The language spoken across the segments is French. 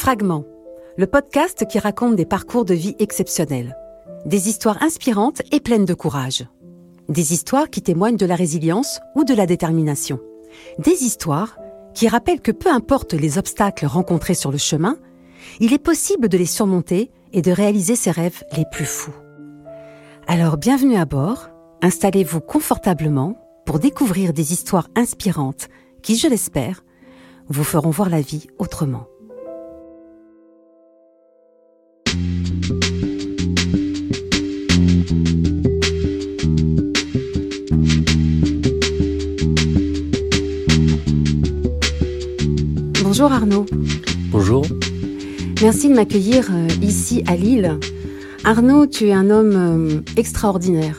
Fragments, le podcast qui raconte des parcours de vie exceptionnels, des histoires inspirantes et pleines de courage, des histoires qui témoignent de la résilience ou de la détermination, des histoires qui rappellent que peu importe les obstacles rencontrés sur le chemin, il est possible de les surmonter et de réaliser ses rêves les plus fous. Alors bienvenue à bord, installez-vous confortablement pour découvrir des histoires inspirantes qui, je l'espère, vous feront voir la vie autrement. Bonjour Arnaud. Bonjour. Merci de m'accueillir euh, ici à Lille. Arnaud, tu es un homme euh, extraordinaire.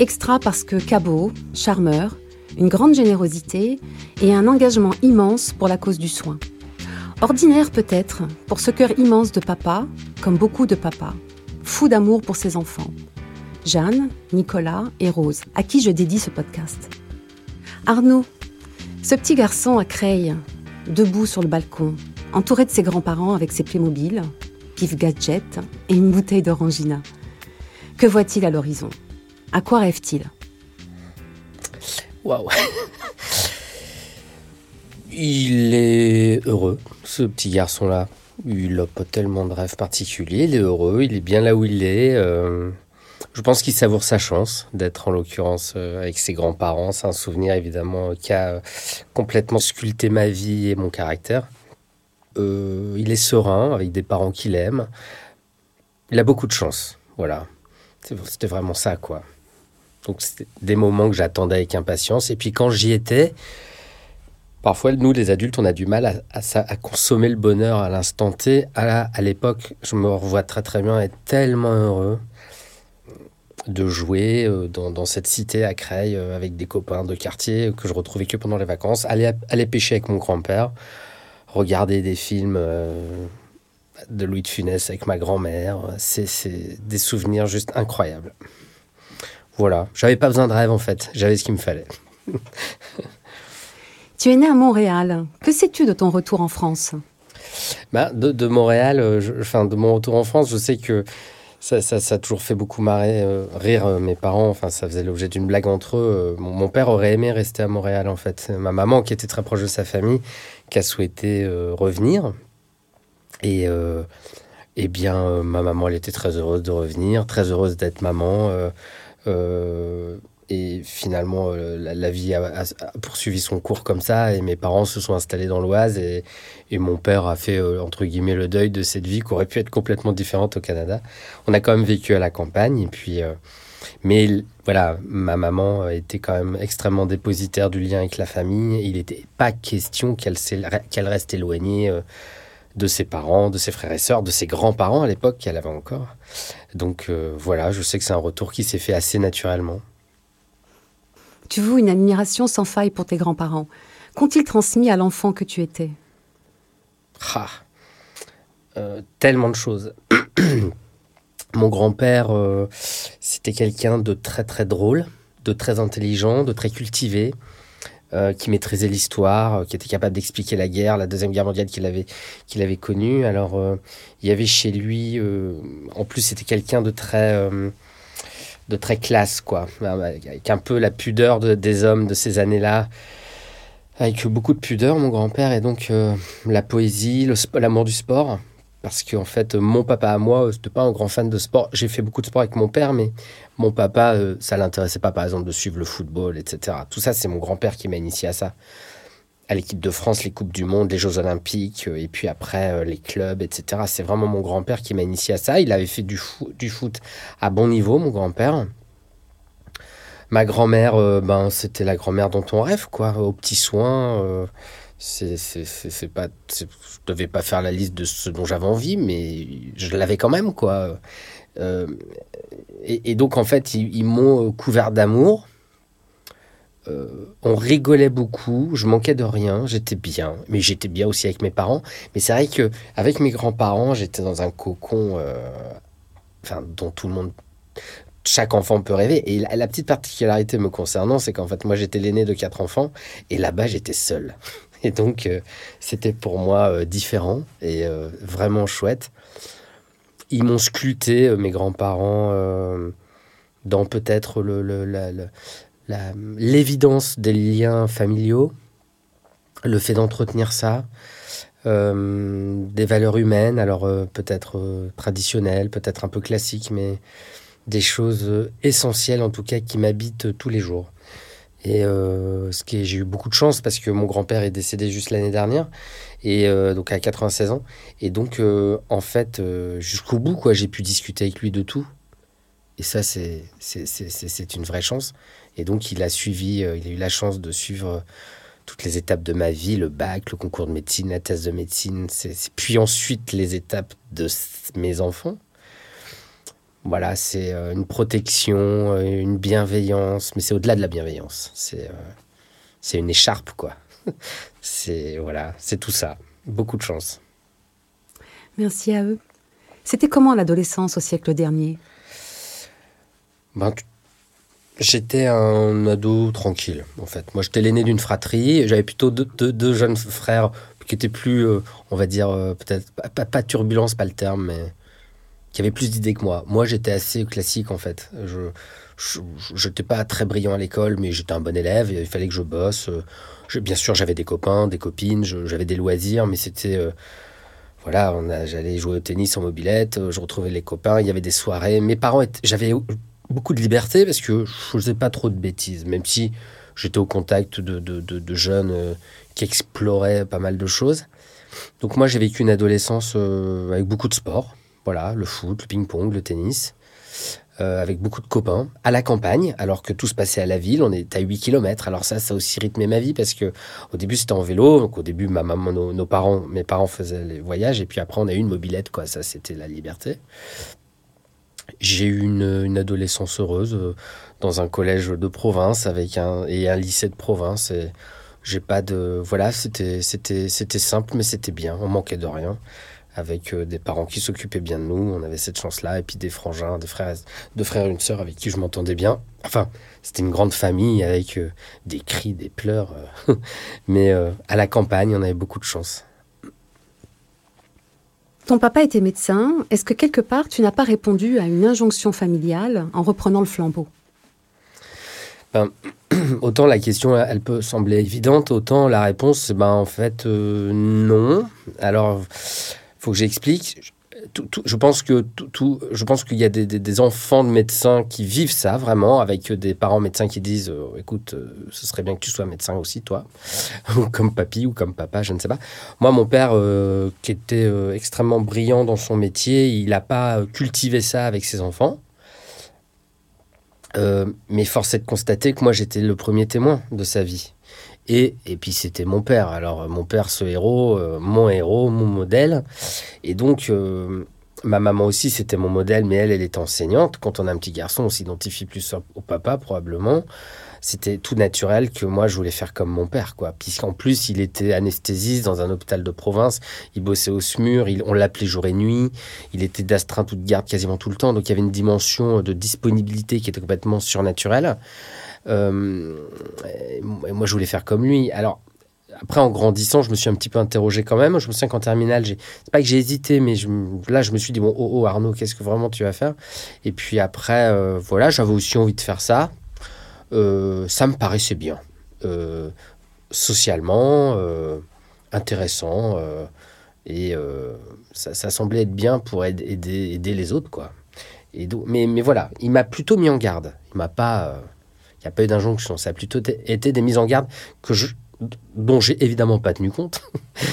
Extra parce que cabot, charmeur, une grande générosité et un engagement immense pour la cause du soin. Ordinaire peut-être pour ce cœur immense de papa, comme beaucoup de papas, fou d'amour pour ses enfants. Jeanne, Nicolas et Rose, à qui je dédie ce podcast. Arnaud, ce petit garçon à Creil, debout sur le balcon, entouré de ses grands-parents avec ses Playmobil, pif gadget et une bouteille d'orangina. Que voit-il à l'horizon? À quoi rêve-t-il? Waouh Il est heureux, ce petit garçon-là. Il n'a pas tellement de rêves particuliers. Il est heureux, il est bien là où il est. Euh, je pense qu'il savoure sa chance d'être en l'occurrence euh, avec ses grands-parents. C'est un souvenir évidemment qui a complètement sculpté ma vie et mon caractère. Euh, il est serein avec des parents qu'il aime. Il a beaucoup de chance. Voilà. C'était vraiment ça, quoi. Donc, c'était des moments que j'attendais avec impatience. Et puis, quand j'y étais, parfois, nous, les adultes, on a du mal à, consommer le bonheur à l'instant T. À, à l'époque, je me revois très, très bien être tellement heureux de jouer euh, dans, cette cité à Creil euh, avec des copains de quartier que je retrouvais que pendant les vacances, aller, aller pêcher avec mon grand-père, regarder des films euh, de Louis de Funès avec ma grand-mère. C'est des souvenirs juste incroyables. Voilà, j'avais pas besoin de rêve en fait, j'avais ce qu'il me fallait. tu es né à Montréal. Que sais-tu de ton retour en France? Bah, de, Montréal, enfin de mon retour en France, je sais que ça, ça, a toujours fait beaucoup marrer, euh, rire euh, mes parents. Enfin, ça faisait l'objet d'une blague entre eux. Euh, mon, père aurait aimé rester à Montréal, en fait. Ma maman, qui était très proche de sa famille, qui a souhaité revenir. Et, eh bien, ma maman, elle était très heureuse de revenir, très heureuse d'être maman. Et finalement, euh, la, vie a, poursuivi son cours comme ça. Et mes parents se sont installés dans l'Oise. Et, mon père a fait, euh, entre guillemets, le deuil de cette vie qui aurait pu être complètement différente au Canada. On a quand même vécu à la campagne. Et puis, euh, mais voilà, ma maman était quand même extrêmement dépositaire du lien avec la famille. Il n'était pas question qu'elle reste éloignée de ses parents, de ses frères et sœurs, de ses grands-parents à l'époque qu'elle avait encore. Donc voilà, je sais que c'est un retour qui s'est fait assez naturellement. Tu voues une admiration sans faille pour tes grands-parents? Qu'ont-ils transmis à l'enfant que tu étais? Ah, euh, Tellement de choses. Mon grand-père, euh, c'était quelqu'un de très très drôle, de très intelligent, de très cultivé, euh, qui maîtrisait l'histoire, qui était capable d'expliquer la guerre, la Deuxième Guerre mondiale qu'il avait, qu'il avait connue. Alors, il y avait chez lui, en plus, c'était quelqu'un de très de très classe, quoi. Avec un peu la pudeur des hommes de ces années-là. Avec beaucoup de pudeur, mon grand-père, et donc euh, la poésie, l'amour du sport. Parce qu'en fait, mon papa à moi, c'était pas un grand fan de sport. J'ai fait beaucoup de sport avec mon père, mais mon papa, euh, ça l'intéressait pas, par exemple, de suivre le football, etc. Tout ça, c'est mon grand-père qui m'a initié à ça à l'équipe de France, les Coupes du Monde, les Jeux Olympiques, euh, et puis après euh, les clubs, etc. C'est vraiment mon grand-père qui m'a initié à ça. Il avait fait du, foot, à bon niveau, mon grand-père. Ma grand-mère, euh, ben, c'était la grand-mère dont on rêve, quoi, aux petits soins. c'est, c'est, pas, je devais pas faire la liste de ce dont j'avais envie, mais je l'avais quand même, quoi. et, donc, en fait, ils m'ont couvert d'amour euh, on rigolait beaucoup, je manquais de rien, j'étais bien, mais j'étais bien aussi avec mes parents. Mais c'est vrai que avec mes grands-parents, j'étais dans un cocon, euh, dont tout le monde, chaque enfant peut rêver. Et la, petite particularité me concernant, c'est qu'en fait, moi, j'étais l'aîné de quatre enfants, et là-bas, j'étais seul. Et donc, c'était pour moi différent et vraiment chouette. Ils m'ont scruté, mes grands-parents, dans peut-être l'évidence des liens familiaux, le fait d'entretenir ça, euh, des valeurs humaines, alors euh, peut-être euh, traditionnelles, peut-être un peu classiques, mais des choses essentielles en tout cas qui m'habitent tous les jours. Et ce qui j'ai eu beaucoup de chance parce que mon grand-père est décédé juste l'année dernière et donc à 96 ans et donc en fait jusqu'au bout quoi j'ai pu discuter avec lui de tout et ça c'est une vraie chance et donc il a suivi il a eu la chance de suivre toutes les étapes de ma vie, le bac, le concours de médecine, la thèse de médecine, puis ensuite les étapes de mes enfants. Voilà, c'est euh, une protection, euh, une bienveillance, mais c'est au-delà de la bienveillance. C'est euh, c'est une écharpe, quoi. c'est voilà, c'est tout ça. Beaucoup de chance. Merci à eux. C'était comment l'adolescence au siècle dernier? Ben, J'étais un ado tranquille, en fait. Moi, j'étais l'aîné d'une fratrie. J'avais plutôt deux, jeunes frères qui étaient plus, euh, on va dire, euh, peut-être, pas, turbulence, pas le terme, mais qui avaient plus d'idées que moi. Moi, j'étais assez classique, en fait. Je n'étais pas très brillant à l'école, mais j'étais un bon élève. il fallait que je bosse. Bien sûr, j'avais des copains, des copines, j'avais des loisirs, mais c'était. Euh, voilà, j'allais jouer au tennis en mobilette, je retrouvais les copains, il y avait des soirées. Mes parents, j'avais beaucoup de liberté parce que je faisais pas trop de bêtises, même si j'étais au contact de, de, jeunes euh, qui exploraient pas mal de choses. Donc moi j'ai vécu une adolescence euh, avec beaucoup de sport, voilà, le foot, le ping-pong, le tennis, euh, avec beaucoup de copains, à la campagne, alors que tout se passait à la ville, on est à 8 km. Alors ça, ça a aussi rythmé ma vie parce que au début c'était en vélo, donc au début mes parents faisaient les voyages et puis après on a eu une mobilette, quoi, ça c'était la liberté. J'ai eu une, adolescence heureuse euh, dans un collège de province avec un, et un lycée de province. Et j'ai pas de. Voilà, c'était, simple, mais c'était bien. On manquait de rien. Avec euh, des parents qui s'occupaient bien de nous. On avait cette chance-là. Et puis des frangins, des frères, deux frères et une sœur avec qui je m'entendais bien. Enfin, c'était une grande famille avec euh, des cris, des pleurs. mais à la campagne, on avait beaucoup de chance. Ton papa était médecin. Est-ce que quelque part, tu n'as pas répondu à une injonction familiale en reprenant le flambeau? Ben, Autant la question, elle peut sembler évidente, autant la réponse, ben, en fait, euh, non. Alors, faut que j'explique je pense que je pense qu'il y a des, enfants de médecins qui vivent ça vraiment, avec des parents médecins qui disent euh, écoute, euh, ce serait bien que tu sois médecin aussi, toi, ou comme papy ou comme papa, je ne sais pas. Moi, mon père, euh, qui était extrêmement brillant dans son métier, il n'a pas cultivé ça avec ses enfants. mais force est de constater que moi, j'étais le premier témoin de sa vie. Et, puis c'était mon père. Alors mon père, ce héros, euh, mon héros, mon modèle. Et donc euh, ma maman aussi, c'était mon modèle, mais elle, elle est enseignante. Quand on a un petit garçon, on s'identifie plus au papa probablement. C'était tout naturel que moi, je voulais faire comme mon père, quoi. Puisqu'en plus, il était anesthésiste dans un hôpital de province. Il bossait au SMUR. on l'appelait jour et nuit. Il était d'astreinte ou de garde quasiment tout le temps. Donc, il y avait une dimension de disponibilité qui était complètement surnaturelle. Euh, moi, je voulais faire comme lui. Alors, après, en grandissant, je me suis un petit peu interrogé quand même. Je me souviens qu'en terminale, c'est pas que j'ai hésité, mais là, je me suis dit, bon, oh, oh Arnaud, qu'est-ce que vraiment tu vas faire? Et puis après, euh, voilà, j'avais aussi envie de faire ça. Euh, ça me paraissait bien. socialement, intéressant. et ça, semblait être bien pour aider, les autres, quoi. Mais, mais voilà, il m'a plutôt mis en garde. Il m'a pas il n'y a pas eu d'injonction. Ça a plutôt été des mises en garde que je, dont j'ai évidemment pas tenu compte,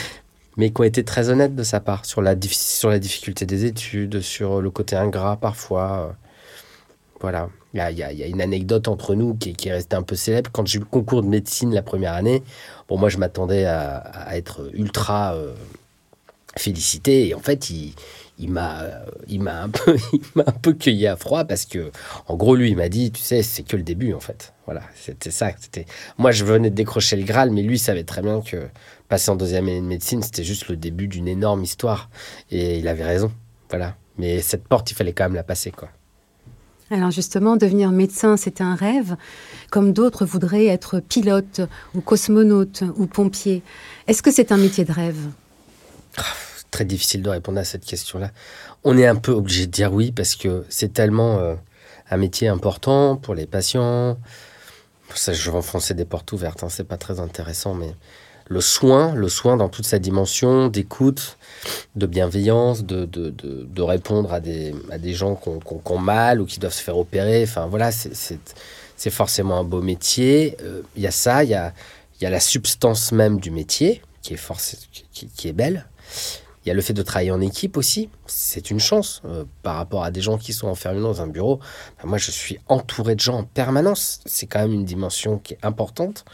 mais qui ont été très honnêtes de sa part sur la, sur la difficulté des études, sur le côté ingrat parfois. Voilà. Il y, a, une anecdote entre nous qui, qui est restée un peu célèbre. Quand j'ai eu le concours de médecine la première année, bon, moi je m'attendais à, être ultra euh, félicité. Et en fait, il, il m'a il m'a un peu il m'a un peu cueilli à froid parce que en gros lui il m'a dit tu sais c'est que le début en fait. Voilà c'était ça c'était moi je venais de décrocher le Graal mais lui savait très bien que passer en deuxième année de médecine c'était juste le début d'une énorme histoire. Et il avait raison voilà. Mais cette porte il fallait quand même la passer quoi. Alors justement, devenir médecin, c'est un rêve, comme d'autres voudraient être pilote ou cosmonaute ou pompier. Est-ce que c'est un métier de rêve? Très difficile de répondre à cette question-là. On est un peu obligé de dire oui parce que c'est tellement euh, un métier important pour les patients. Ça, je vais enfoncer des portes ouvertes, hein, c'est pas très intéressant, mais le soin, le soin dans toute sa dimension d'écoute, de bienveillance, de, de, de, répondre à des, à des gens qui ont, mal ou qui doivent se faire opérer. Enfin voilà, c'est forcément un beau métier. Euh, il y a ça, il y a, y a la substance même du métier qui est, force, qui, qui est belle. Il y a le fait de travailler en équipe aussi, c'est une chance euh, par rapport à des gens qui sont enfermés dans un bureau. moi, je suis entouré de gens en permanence. C'est quand même une dimension qui est importante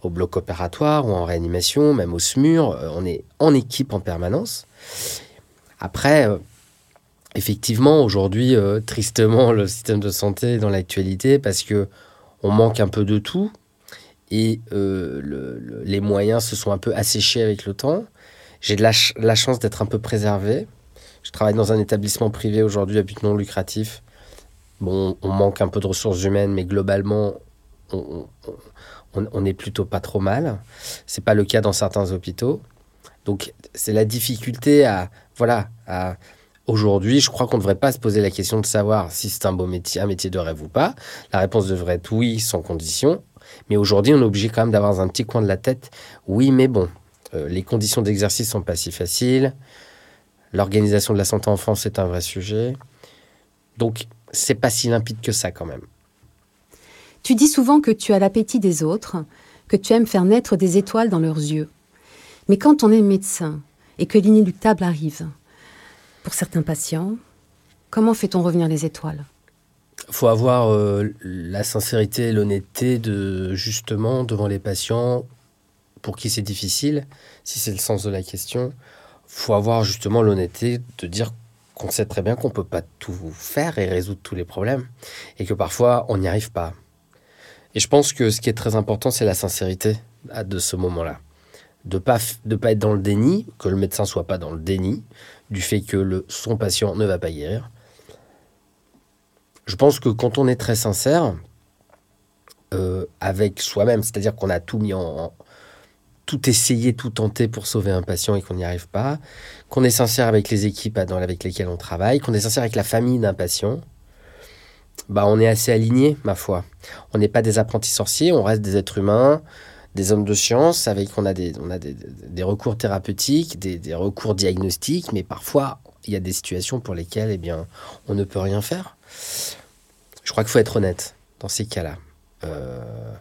au bloc opératoire ou en réanimation, même au SMUR. Euh, on est en équipe en permanence. Après, euh, effectivement, aujourd'hui, tristement, le système de santé est dans l'actualité parce que on manque un peu de tout et les moyens se sont un peu asséchés avec le temps. J'ai de la, chance d'être un peu préservé. Je travaille dans un établissement privé aujourd'hui à but non lucratif. Bon, on manque un peu de ressources humaines, mais globalement, on, on n'est plutôt pas trop mal. C'est pas le cas dans certains hôpitaux. Donc c'est la difficulté à voilà aujourd'hui, je crois qu'on ne devrait pas se poser la question de savoir si c'est un beau métier, un métier de rêve ou pas. La réponse devrait être oui, sans condition. Mais aujourd'hui, on est obligé quand même d'avoir un petit coin de la tête. Oui, mais bon, euh, les conditions d'exercice sont pas si faciles. L'organisation de la santé en France est un vrai sujet. Donc, c'est pas si limpide que ça quand même. Tu dis souvent que tu as l'appétit des autres, que tu aimes faire naître des étoiles dans leurs yeux. Mais quand on est médecin et que l'inéluctable arrive, pour certains patients, comment fait-on revenir les étoiles? Il faut avoir euh, la sincérité et l'honnêteté de justement devant les patients pour qui c'est difficile, si c'est le sens de la question. Faut avoir justement l'honnêteté de dire qu'on sait très bien qu'on ne peut pas tout faire et résoudre tous les problèmes et que parfois on n'y arrive pas. Et je pense que ce qui est très important, c'est la sincérité de ce moment-là. De ne pas, de pas être dans le déni, que le médecin soit pas dans le déni du fait que son patient ne va pas guérir. Je pense que quand on est très sincère euh, avec soi-même, c'est-à-dire qu'on a tout mis en, tout essayé, tout tenté pour sauver un patient et qu'on n'y arrive pas, qu'on est sincère avec les équipes avec lesquelles on travaille, qu'on est sincère avec la famille d'un patient, bah, on est assez aligné, ma foi. On n'est pas des apprentis sorciers, on reste des êtres humains, des hommes de science, avec on a des, on a des, recours thérapeutiques, des, recours diagnostiques, mais parfois il y a des situations pour lesquelles eh bien, on ne peut rien faire. Je crois qu'il faut être honnête dans ces cas-là. Euh,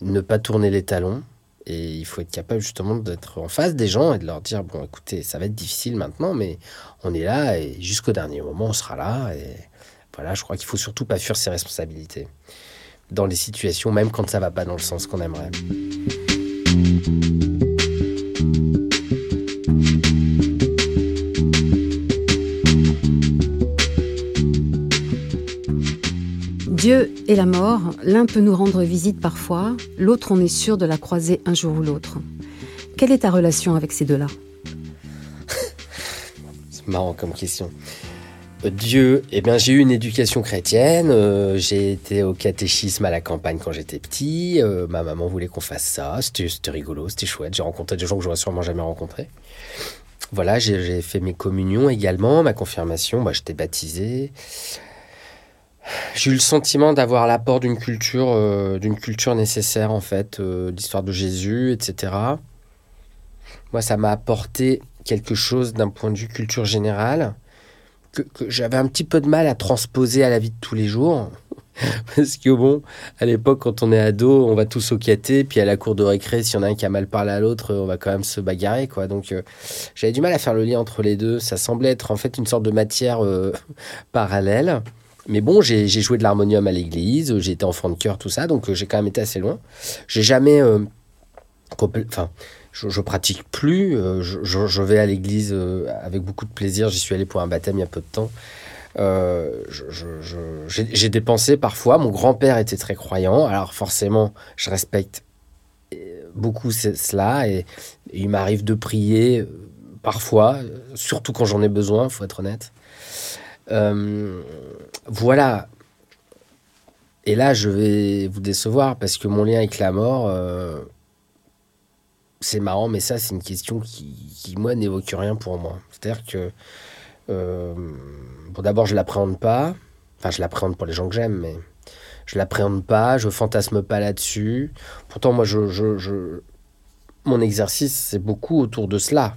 ne pas tourner les talons, et il faut être capable justement d'être en face des gens et de leur dire bon écoutez ça va être difficile maintenant mais on est là et jusqu'au dernier moment on sera là et voilà, je crois qu'il faut surtout pas fuir ses responsabilités dans les situations, même quand ça va pas dans le sens qu'on aimerait. Dieu et la mort, l'un peut nous rendre visite parfois, l'autre on est sûr de la croiser un jour ou l'autre. Quelle est ta relation avec ces deux-là C'est marrant comme question. Dieu, eh bien, j'ai eu une éducation chrétienne. Euh, j'ai été au catéchisme à la campagne quand j'étais petit. Euh, ma maman voulait qu'on fasse ça. C'était rigolo, c'était chouette. J'ai rencontré des gens que j'aurais sûrement jamais rencontrés. Voilà, j'ai fait mes communions également, ma confirmation. Bah, j'étais baptisé. J'ai eu le sentiment d'avoir l'apport d'une culture, euh, d'une culture nécessaire en fait, l'histoire de Jésus, etc. Moi, ça m'a apporté quelque chose d'un point de vue culture générale que, j'avais un petit peu de mal à transposer à la vie de tous les jours. Parce que bon, à l'époque, quand on est ado, on va tous au caté, puis à la cour de récré, s'il y en a un qui a mal parlé à l'autre, on va quand même se bagarrer, quoi. Donc, euh, j'avais du mal à faire le lien entre les deux. Ça semblait être en fait une sorte de matière euh, parallèle. Mais bon, j'ai joué de l'harmonium à l'église, été enfant de cœur, tout ça, donc euh, j'ai quand même été assez loin. J'ai jamais. Enfin, je, pratique plus. Euh, je, vais à l'église euh, avec beaucoup de plaisir. J'y suis allé pour un baptême il y a peu de temps. Euh, j'ai dépensé parfois. Mon grand-père était très croyant, alors forcément, je respecte beaucoup cela et, il m'arrive de prier parfois, surtout quand j'en ai besoin, faut être honnête. Voilà. et là, je vais vous décevoir parce que mon lien avec la mort, c'est marrant, mais ça, c'est une question qui, moi, n'évoque rien pour moi. C'est-à-dire que, bon, d'abord, je l'appréhende pas. Enfin, je l'appréhende pour les gens que j'aime, mais je l'appréhende pas, je fantasme pas là-dessus. Pourtant, moi, je, je, mon exercice, c'est beaucoup autour de cela.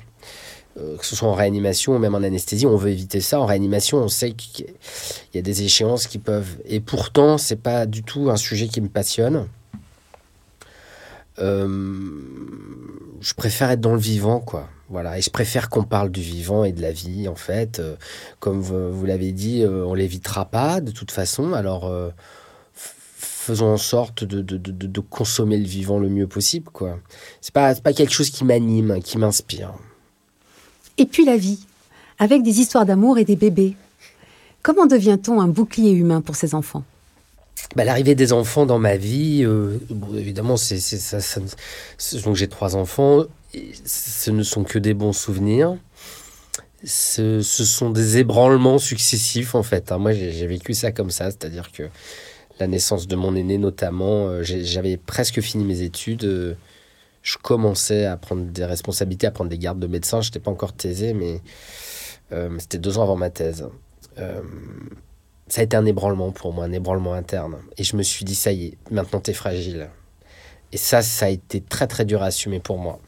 Euh, que ce soit en réanimation ou même en anesthésie, on veut éviter ça. En réanimation, on sait qu'il y a des échéances qui peuvent. Et pourtant, c'est pas du tout un sujet qui me passionne. Euh, je préfère être dans le vivant, quoi. Voilà, et je préfère qu'on parle du vivant et de la vie, en fait. Euh, comme vous, l'avez dit, on l'évitera pas, de toute façon. Alors, faisons en sorte de, de, de, consommer le vivant le mieux possible, quoi. C'est pas, pas quelque chose qui m'anime, qui m'inspire. Et puis la vie, avec des histoires d'amour et des bébés. Comment devient-on un bouclier humain pour ses enfants? Bah, L'arrivée des enfants dans ma vie, euh, évidemment, c'est donc j'ai trois enfants, ce ne sont que des bons souvenirs. Ce, ce sont des ébranlements successifs en fait. Hein. Moi j'ai vécu ça comme ça, c'est-à-dire que la naissance de mon aîné notamment. Euh, j'avais presque fini mes études. Euh, je commençais à prendre des responsabilités, à prendre des gardes de médecin. Je n'étais pas encore mais euh, c'était deux ans avant ma thèse. ça a été un ébranlement pour moi, un ébranlement interne. Et je me suis dit, ça y est, maintenant tu es fragile. Et ça, ça a été très très dur à assumer pour moi.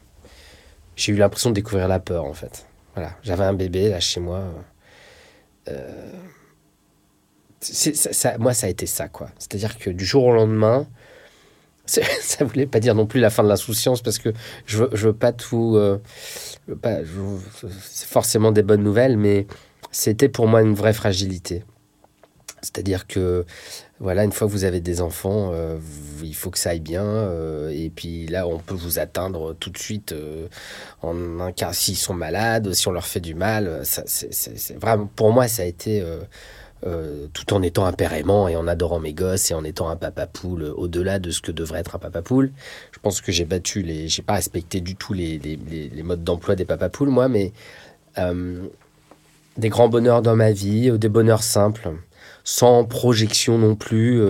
J'ai eu l'impression de découvrir la peur en fait. Voilà, j'avais un bébé là chez moi. Euh, moi, ça a été ça, quoi. C'est-à-dire que du jour au lendemain, ça voulait pas dire non plus la fin de l'insouciance parce que je veux, veux pas tout. Euh, c'est forcément des bonnes nouvelles, mais c'était pour moi une vraie fragilité. C'est-à-dire que, voilà, une fois que vous avez des enfants, euh, il faut que ça aille bien. Euh, et puis là, on peut vous atteindre tout de suite en un cas s'ils sont malades, si on leur fait du mal. Ça, c'est, vraiment, pour moi, ça a été euh, tout en étant un père aimant et en adorant mes gosses et en étant un papa poule au-delà de ce que devrait être un papa poule. Je pense que j'ai battu les, j'ai pas respecté du tout les, les, modes d'emploi des papa poules moi, mais euh, des grands bonheurs dans ma vie, euh, des bonheurs simples, sans projection non plus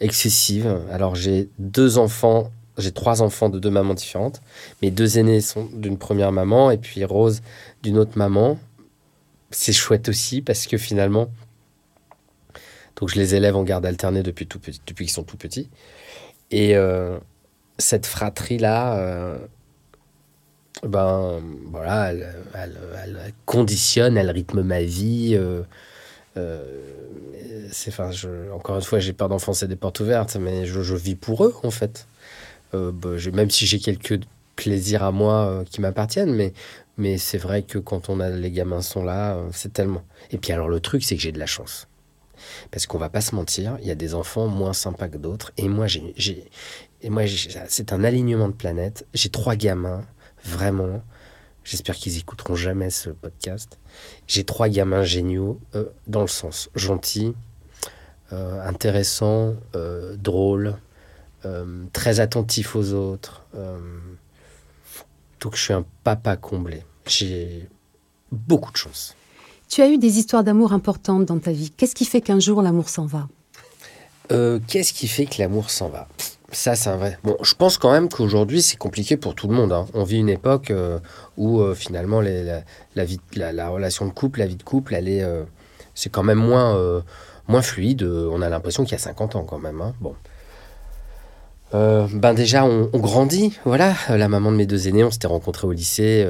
excessive. Alors j'ai deux enfants, j'ai trois enfants de deux mamans différentes. Mes deux aînés sont d'une première maman et puis Rose d'une autre maman. C'est chouette aussi parce que finalement, donc je les élève en garde alternée depuis, depuis qu'ils sont tout petits. Et euh, cette fratrie-là, euh, ben voilà, elle, conditionne, elle rythme ma vie. Euh, c'est, encore une fois, j'ai peur d'enfoncer des portes ouvertes, mais je, je, vis pour eux en fait. Ben, même si j'ai quelques plaisirs à moi qui m'appartiennent, mais mais c'est vrai que quand on a les gamins sont là, c'est tellement. Et puis alors le truc, c'est que j'ai de la chance. Parce qu'on va pas se mentir, il y a des enfants moins sympas que d'autres. Et moi, j'ai, et moi, c'est un alignement de planètes. J'ai trois gamins, vraiment. J'espère qu'ils écouteront jamais ce podcast. J'ai trois gamins géniaux, euh, dans le sens gentil, euh, intéressant, euh, drôle, très attentif aux autres. donc je suis un papa comblé. J'ai beaucoup de chance. Tu as eu des histoires d'amour importantes dans ta vie. Qu'est-ce qui fait qu'un jour l'amour s'en va? Euh, Qu'est-ce qui fait que l'amour s'en va? Ça, c'est un vrai. Bon, je pense quand même qu'aujourd'hui, c'est compliqué pour tout le monde. Hein. On vit une époque euh, où euh, finalement, la, relation de couple, la vie de couple, elle est, c'est quand même moins, moins fluide. On a l'impression qu'il y a 50 ans quand même. Hein. Bon. ben déjà, on, on, grandit. Voilà, la maman de mes deux aînés, on s'était rencontrés au lycée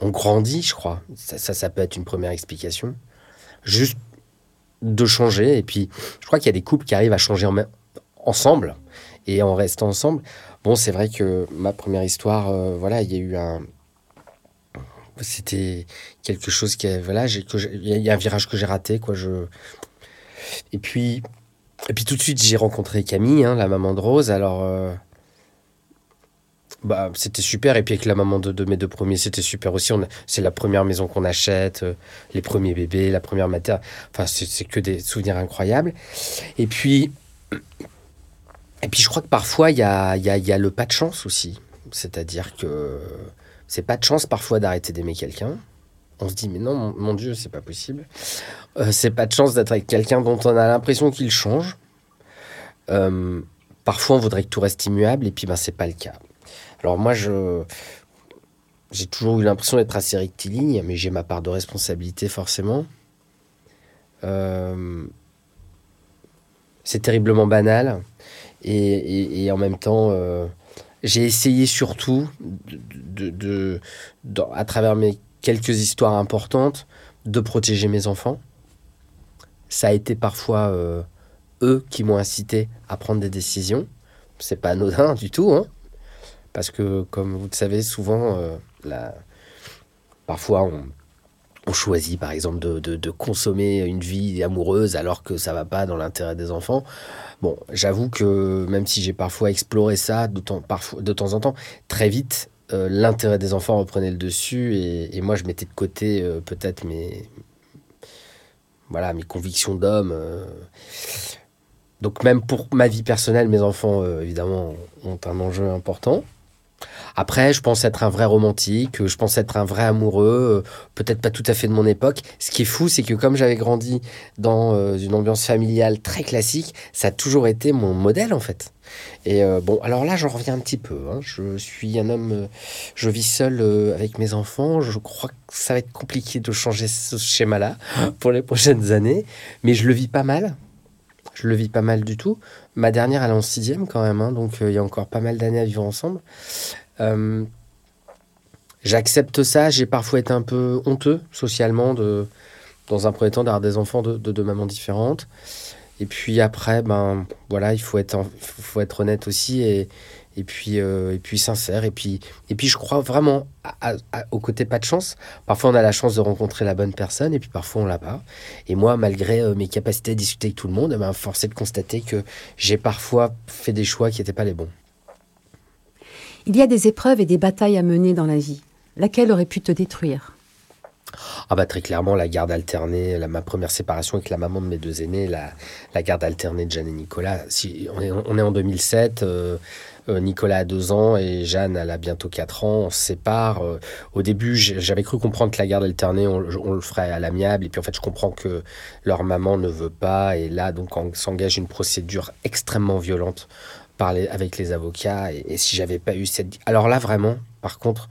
on grandit, je crois. Ça, ça, peut être une première explication. Juste de changer. Et puis, je crois qu'il y a des couples qui arrivent à changer ensemble et en restant ensemble. Bon, c'est vrai que ma première histoire, euh, voilà, il y a eu un. C'était quelque chose qui. Voilà, il y a un virage que j'ai raté, quoi. Je... Et puis. Et puis tout de suite, j'ai rencontré Camille, hein, la maman de Rose. Alors. Euh, bah, c'était super. Et puis avec la maman de, mes deux premiers, c'était super aussi. C'est la première maison qu'on achète, euh, les premiers bébés, la première matière. Enfin, c'est que des souvenirs incroyables. Et puis, et puis je crois que parfois, il y a, y, a, y a le pas de chance aussi. C'est-à-dire que c'est pas de chance parfois d'arrêter d'aimer quelqu'un. On se dit, mais non, mon, Dieu, c'est pas possible. Euh, c'est pas de chance d'être avec quelqu'un dont on a l'impression qu'il change. Euh, parfois, on voudrait que tout reste immuable, et puis ben, c'est pas le cas. Alors moi, je j'ai toujours eu l'impression d'être assez rectiligne, mais j'ai ma part de responsabilité forcément. Euh, c'est terriblement banal, et, en même temps, euh, j'ai essayé surtout, de, à travers mes quelques histoires importantes, de protéger mes enfants. Ça a été parfois euh, eux qui m'ont incité à prendre des décisions. C'est pas anodin du tout, hein, parce que comme vous le savez, souvent, euh, parfois on, choisit par exemple de, consommer une vie amoureuse alors que ça va pas dans l'intérêt des enfants. Bon, j'avoue que même si j'ai parfois exploré ça de temps, en temps, très vite, euh, l'intérêt des enfants reprenait le dessus et, moi je mettais de côté euh, peut-être mes, voilà, mes convictions d'homme. Donc même pour ma vie personnelle, mes enfants, évidemment, ont un enjeu important. Après, je pense être un vrai romantique, je pense être un vrai amoureux, euh, peut-être pas tout à fait de mon époque. Ce qui est fou, c'est que comme j'avais grandi dans une ambiance familiale très classique, ça a toujours été mon modèle en fait. Et bon, alors là, j'en reviens un petit peu. Hein. Je suis un homme, je vis seul avec mes enfants. Je crois que ça va être compliqué de changer ce schéma-là pour les prochaines années, mais je le vis pas mal. Je le vis pas mal du tout. Ma dernière, elle est en sixième quand même, hein, donc il y a encore pas mal d'années à vivre ensemble. Euh, J'accepte ça. J'ai parfois été un peu honteux socialement de, dans un premier temps, d'avoir des enfants de, de, de mamans différentes. Et puis après, ben voilà, il faut être, faut être honnête aussi et, et puis, euh, et puis sincère. Et puis, et puis je crois vraiment à, à, au côté pas de chance. Parfois, on a la chance de rencontrer la bonne personne et puis parfois, on l'a pas. Et moi, malgré euh, mes capacités à discuter avec tout le monde, ben, force est de constater que j'ai parfois fait des choix qui n'étaient pas les bons. Il y a des épreuves et des batailles à mener dans la vie. Laquelle aurait pu te détruire? Ah bah très clairement la garde alternée, la, ma première séparation avec la maman de mes deux aînés, la, la garde alternée de Jeanne et Nicolas. Si, on, est, on est en 2007, euh, euh, Nicolas a deux ans et Jeanne elle a bientôt quatre ans. On se sépare. Euh, au début j'avais cru comprendre que la garde alternée on, on, le ferait à l'amiable et puis en fait je comprends que leur maman ne veut pas et là donc s'engage une procédure extrêmement violente avec les avocats et, et si j'avais pas eu cette... Alors là vraiment par contre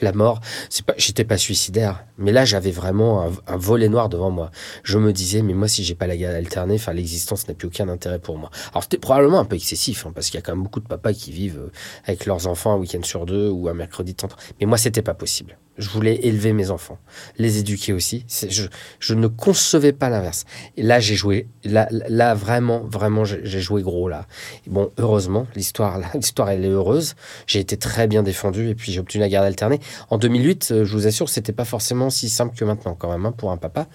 la mort, c'est pas, j'étais pas suicidaire, mais là j'avais vraiment un, volet noir devant moi. Je me disais, mais moi si j'ai pas la garde alternée, enfin l'existence n'a plus aucun intérêt pour moi. Alors c'était probablement un peu excessif, hein, parce qu'il y a quand même beaucoup de papas qui vivent euh, avec leurs enfants un week-end sur deux ou un mercredi de temps. Mais moi c'était pas possible. Je voulais élever mes enfants, les éduquer aussi. Je, ne concevais pas l'inverse. Et là, j'ai joué. Là, là, vraiment, vraiment, j'ai joué gros là. Bon, heureusement, l'histoire, l'histoire, elle est heureuse. J'ai été très bien défendu et puis j'ai obtenu la garde alternée. En 2008, euh, je vous assure, c'était pas forcément si simple que maintenant, quand même, hein, pour un papa.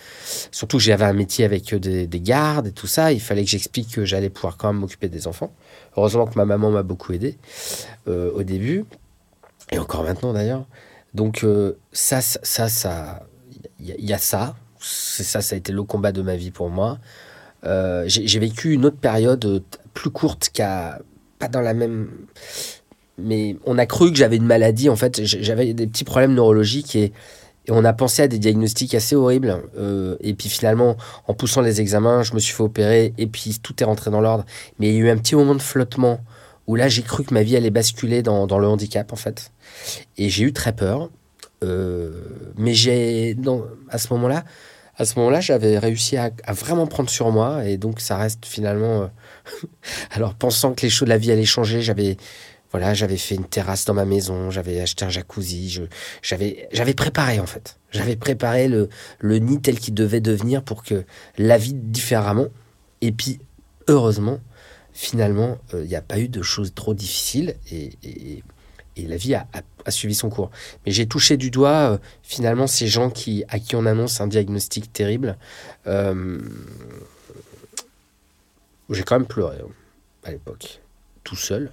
Surtout j'avais un métier avec euh, des, des, gardes et tout ça. Il fallait que j'explique que j'allais pouvoir quand même m'occuper des enfants. Heureusement que ma maman m'a beaucoup aidé euh, au début et encore maintenant d'ailleurs. Donc euh, ça, ça, ça, il y, a ça. C'est ça, ça a été le combat de ma vie pour moi. Euh, J'ai vécu une autre période euh, plus courte qu'à pas dans la même. Mais on a cru que j'avais une maladie. En fait, j'avais des petits problèmes neurologiques et, on a pensé à des diagnostics assez horribles. Et puis finalement, en poussant les examens, je me suis fait opérer et puis tout est rentré dans l'ordre. Mais il y a eu un petit moment de flottement où là, j'ai cru que ma vie allait basculer dans le handicap, en fait. Et j'ai eu très peur. Euh, mais j'ai, à ce moment-là, à ce moment-là, j'avais réussi à, vraiment prendre sur moi. Et donc, ça reste finalement. Euh... Alors, pensant que les choses de la vie allaient changer, j'avais. Voilà, j'avais fait une terrasse dans ma maison, j'avais acheté un jacuzzi, j'avais, préparé en fait. J'avais préparé le, le nid tel qu'il devait devenir pour que la vie différemment. Et puis, heureusement, finalement, il euh, n'y a pas eu de choses trop difficiles et, et la vie a, suivi son cours. Mais j'ai touché du doigt, euh, finalement, ces gens qui, à qui on annonce un diagnostic terrible. Euh, j'ai quand même pleuré hein, à l'époque, tout seul,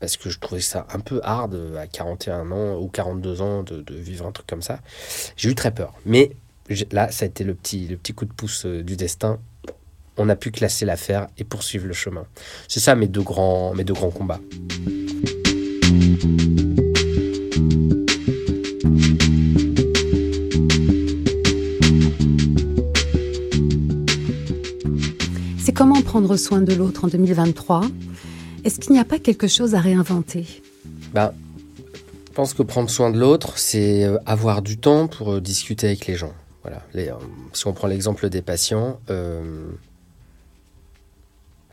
parce que je trouvais ça un peu hard à 41 ans ou 42 ans de, vivre un truc comme ça. J'ai eu très peur. Mais là, ça a été le petit, le petit coup de pouce euh, du destin on a pu classer l'affaire et poursuivre le chemin. C'est ça mes deux grands, mes deux grands combats. Prendre soin de l'autre en 2023 Est-ce qu'il n'y a pas quelque chose à réinventer? Ben, Je pense que prendre soin de l'autre, c'est euh, avoir du temps pour euh, discuter avec les gens. Voilà. Euh, si on prend l'exemple des patients,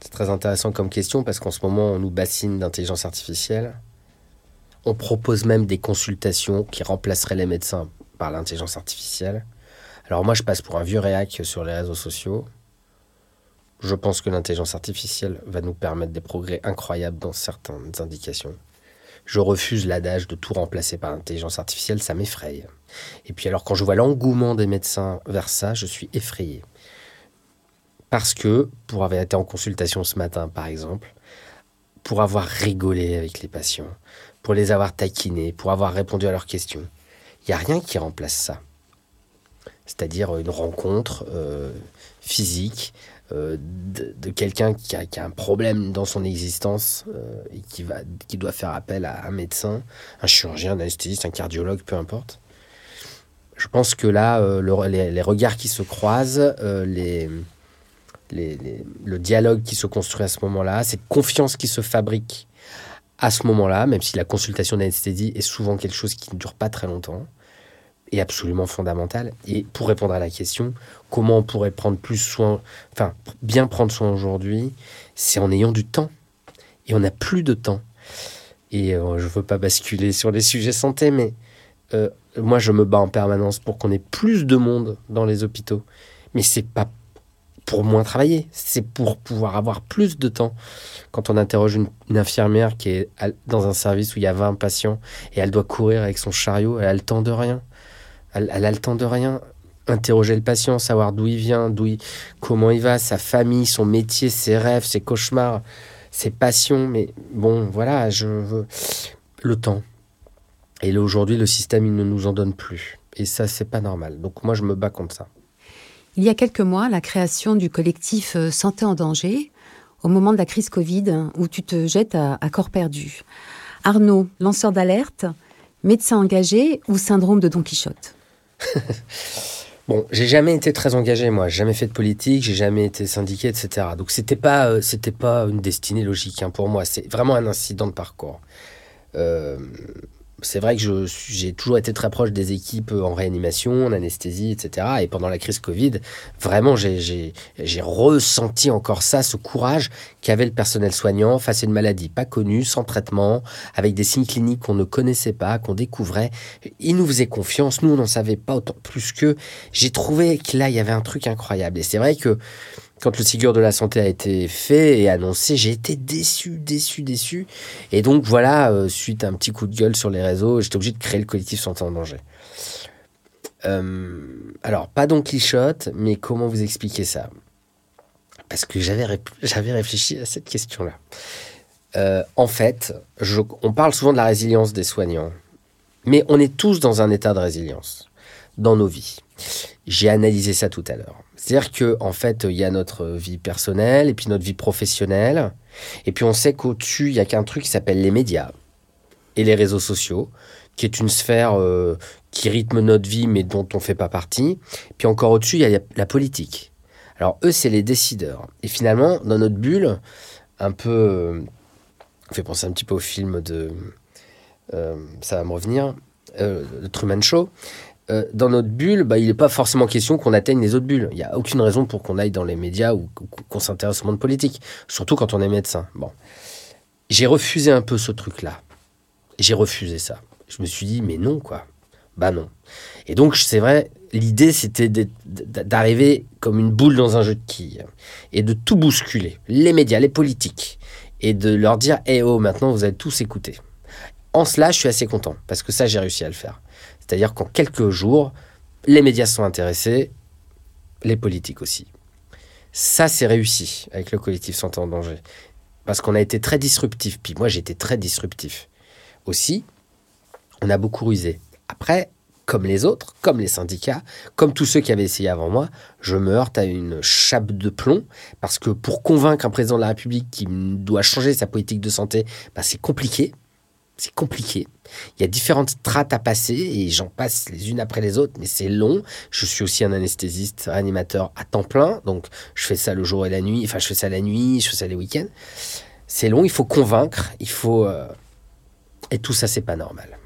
c'est très intéressant comme question parce qu'en ce moment, on nous bassine d'intelligence artificielle. On propose même des consultations qui remplaceraient les médecins par l'intelligence artificielle. Alors moi, je passe pour un vieux réac sur les réseaux sociaux. Je pense que l'intelligence artificielle va nous permettre des progrès incroyables dans certaines indications. Je refuse l'adage de tout remplacer par l'intelligence artificielle, ça m'effraie. Et puis alors quand je vois l'engouement des médecins vers ça, je suis effrayé. Parce que, pour avoir été en consultation ce matin par exemple, pour avoir rigolé avec les patients, pour les avoir taquinés, pour avoir répondu à leurs questions, il n'y a rien qui remplace ça. C'est-à-dire une rencontre euh, physique euh, de, quelqu'un qui a, un problème dans son existence euh, et qui, va, qui doit faire appel à un médecin, un chirurgien, un anesthésiste, un cardiologue, peu importe. Je pense que là, les, regards qui se croisent, les, le dialogue qui se construit à ce moment-là, cette confiance qui se fabrique à ce moment-là, même si la consultation d'anesthésie est souvent quelque chose qui ne dure pas très longtemps, est absolument fondamental. Et pour répondre à la question, comment on pourrait prendre plus soin, enfin, bien prendre soin aujourd'hui, c'est en ayant du temps. Et on n'a plus de temps. Et euh, je ne veux pas basculer sur les sujets santé, mais euh, moi, je me bats en permanence pour qu'on ait plus de monde dans les hôpitaux. Mais c'est pas pour moins travailler, c'est pour pouvoir avoir plus de temps. Quand on interroge une, infirmière qui est dans un service où il y a 20 patients et elle doit courir avec son chariot, elle a le temps de rien. Elle, a le temps de rien. Interroger le patient, savoir d'où il vient, d'où comment il va, sa famille, son métier, ses rêves, ses cauchemars, ses passions. Mais bon, voilà, je veux le temps. Et aujourd'hui, le système, il ne nous en donne plus. Et ça, c'est pas normal. Donc moi, je me bats contre ça. Il y a quelques mois, la création du collectif euh, Santé en danger, au moment de la crise Covid, où tu te jettes à, corps perdu. Arnaud, lanceur d'alerte, médecin engagé ou syndrome de Don Quichotte? Bon, j'ai jamais été très engagé, moi. J'ai jamais fait de politique, j'ai jamais été syndiqué, etc. Donc c'était pas, euh, pas une destinée logique hein, pour moi. C'est vraiment un incident de parcours. Euh, c'est vrai que j'ai toujours été très proche des équipes en réanimation, en anesthésie, etc. Et pendant la crise Covid, vraiment, j'ai ressenti encore ça, ce courage qu'avait le personnel soignant face à une maladie pas connue, sans traitement, avec des signes cliniques qu'on ne connaissait pas, qu'on découvrait. Ils nous faisaient confiance, nous, on n'en savait pas autant plus qu'eux. J'ai trouvé que là, il y avait un truc incroyable. Et c'est vrai que quand le Ségur de la santé a été fait et annoncé, j'ai été déçu, déçu, déçu. Et donc voilà, euh, suite à un petit coup de gueule sur les réseaux, j'étais obligé de créer le collectif Santé en danger. Euh, alors, pas Don Quichotte, mais comment vous expliquer ça? Parce que j'avais, réfléchi à cette question-là. Euh, en fait, on parle souvent de la résilience des soignants, mais on est tous dans un état de résilience dans nos vies. J'ai analysé ça tout à l'heure. C'est-à-dire que en fait, il y a notre vie personnelle et puis notre vie professionnelle. Et puis on sait qu'au-dessus, il y a qu'un truc qui s'appelle les médias et les réseaux sociaux, qui est une sphère euh, qui rythme notre vie mais dont on ne fait pas partie. Puis encore au-dessus, il y a la politique. Alors eux, c'est les décideurs. Et finalement, dans notre bulle, un peu... Euh, on fait penser un petit peu au film de... Euh, ça va me revenir. Truman Show. Euh, dans notre bulle, bah, il n'est pas forcément question qu'on atteigne les autres bulles. Il n'y a aucune raison pour qu'on aille dans les médias ou qu'on s'intéresse au monde politique, surtout quand on est médecin. Bon, j'ai refusé un peu ce truc-là. J'ai refusé ça. Je me suis dit, mais non, quoi. Bah non. Et donc, c'est vrai, l'idée, c'était d'arriver comme une boule dans un jeu de quilles et de tout bousculer, les médias, les politiques, et de leur dire, eh oh, maintenant, vous allez tous écouter. En cela, je suis assez content, parce que ça, j'ai réussi à le faire. C'est-à-dire qu'en quelques jours, les médias sont intéressés, les politiques aussi. Ça, c'est réussi avec le collectif Santé en danger. Parce qu'on a été très disruptif. Puis moi, j'ai été très disruptif. Aussi, on a beaucoup rusé. Après, comme les autres, comme les syndicats, comme tous ceux qui avaient essayé avant moi, je me heurte à une chape de plomb. Parce que pour convaincre un président de la République qui doit changer sa politique de santé, bah, c'est compliqué. C'est compliqué. Il y a différentes strates à passer et j'en passe les unes après les autres, mais c'est long. Je suis aussi un anesthésiste, animateur à temps plein, donc je fais ça le jour et la nuit. Enfin, je fais ça la nuit, je fais ça les week-ends. C'est long, il faut convaincre, il faut. Euh, et tout ça, c'est pas normal.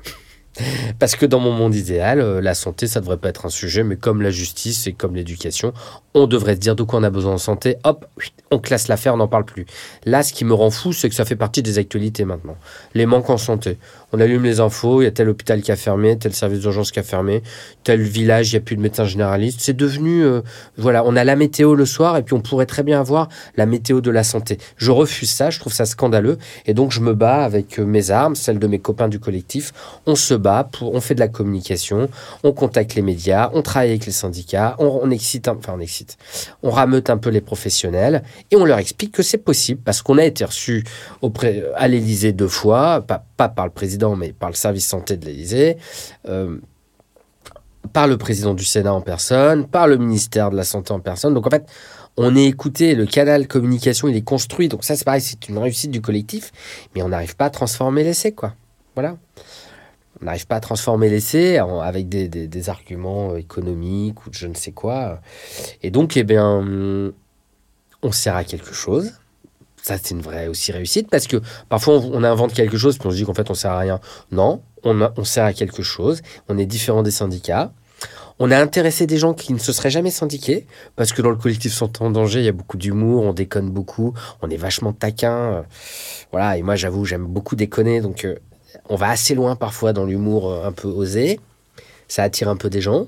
Parce que dans mon monde idéal, euh, la santé, ça devrait pas être un sujet, mais comme la justice et comme l'éducation, on devrait dire de quoi on a besoin en santé, hop, on classe l'affaire, on n'en parle plus. Là, ce qui me rend fou, c'est que ça fait partie des actualités maintenant. Les manques en santé. On allume les infos, il y a tel hôpital qui a fermé, tel service d'urgence qui a fermé, tel village, il n'y a plus de médecin généraliste. C'est devenu, euh, voilà, on a la météo le soir et puis on pourrait très bien avoir la météo de la santé. Je refuse ça, je trouve ça scandaleux et donc je me bats avec euh, mes armes, celles de mes copains du collectif. On se bat, pour, on fait de la communication, on contacte les médias, on travaille avec les syndicats, on, excite, enfin on excite, on rameute un peu les professionnels et on leur explique que c'est possible parce qu'on a été reçu à l'Élysée deux fois, pas par le président mais par le service santé de l'Élysée, euh, par le président du Sénat en personne, par le ministère de la Santé en personne. Donc en fait, on est écouté, le canal communication, il est construit. Donc ça, c'est pareil, c'est une réussite du collectif, mais on n'arrive pas à transformer l'essai, quoi. Voilà. On n'arrive pas à transformer l'essai avec des, des, arguments économiques ou je ne sais quoi. Et donc, eh bien, on sert à quelque chose ça, c'est une vraie aussi réussite parce que parfois on, invente quelque chose puis on se dit qu'en fait on sert à rien. Non, on, sert à quelque chose. On est différent des syndicats. On a intéressé des gens qui ne se seraient jamais syndiqués parce que dans le collectif Santé en danger, il y a beaucoup d'humour, on déconne beaucoup, on est vachement taquin. voilà, et moi j'avoue, j'aime beaucoup déconner donc euh, on va assez loin parfois dans l'humour euh, un peu osé. Ça attire un peu des gens.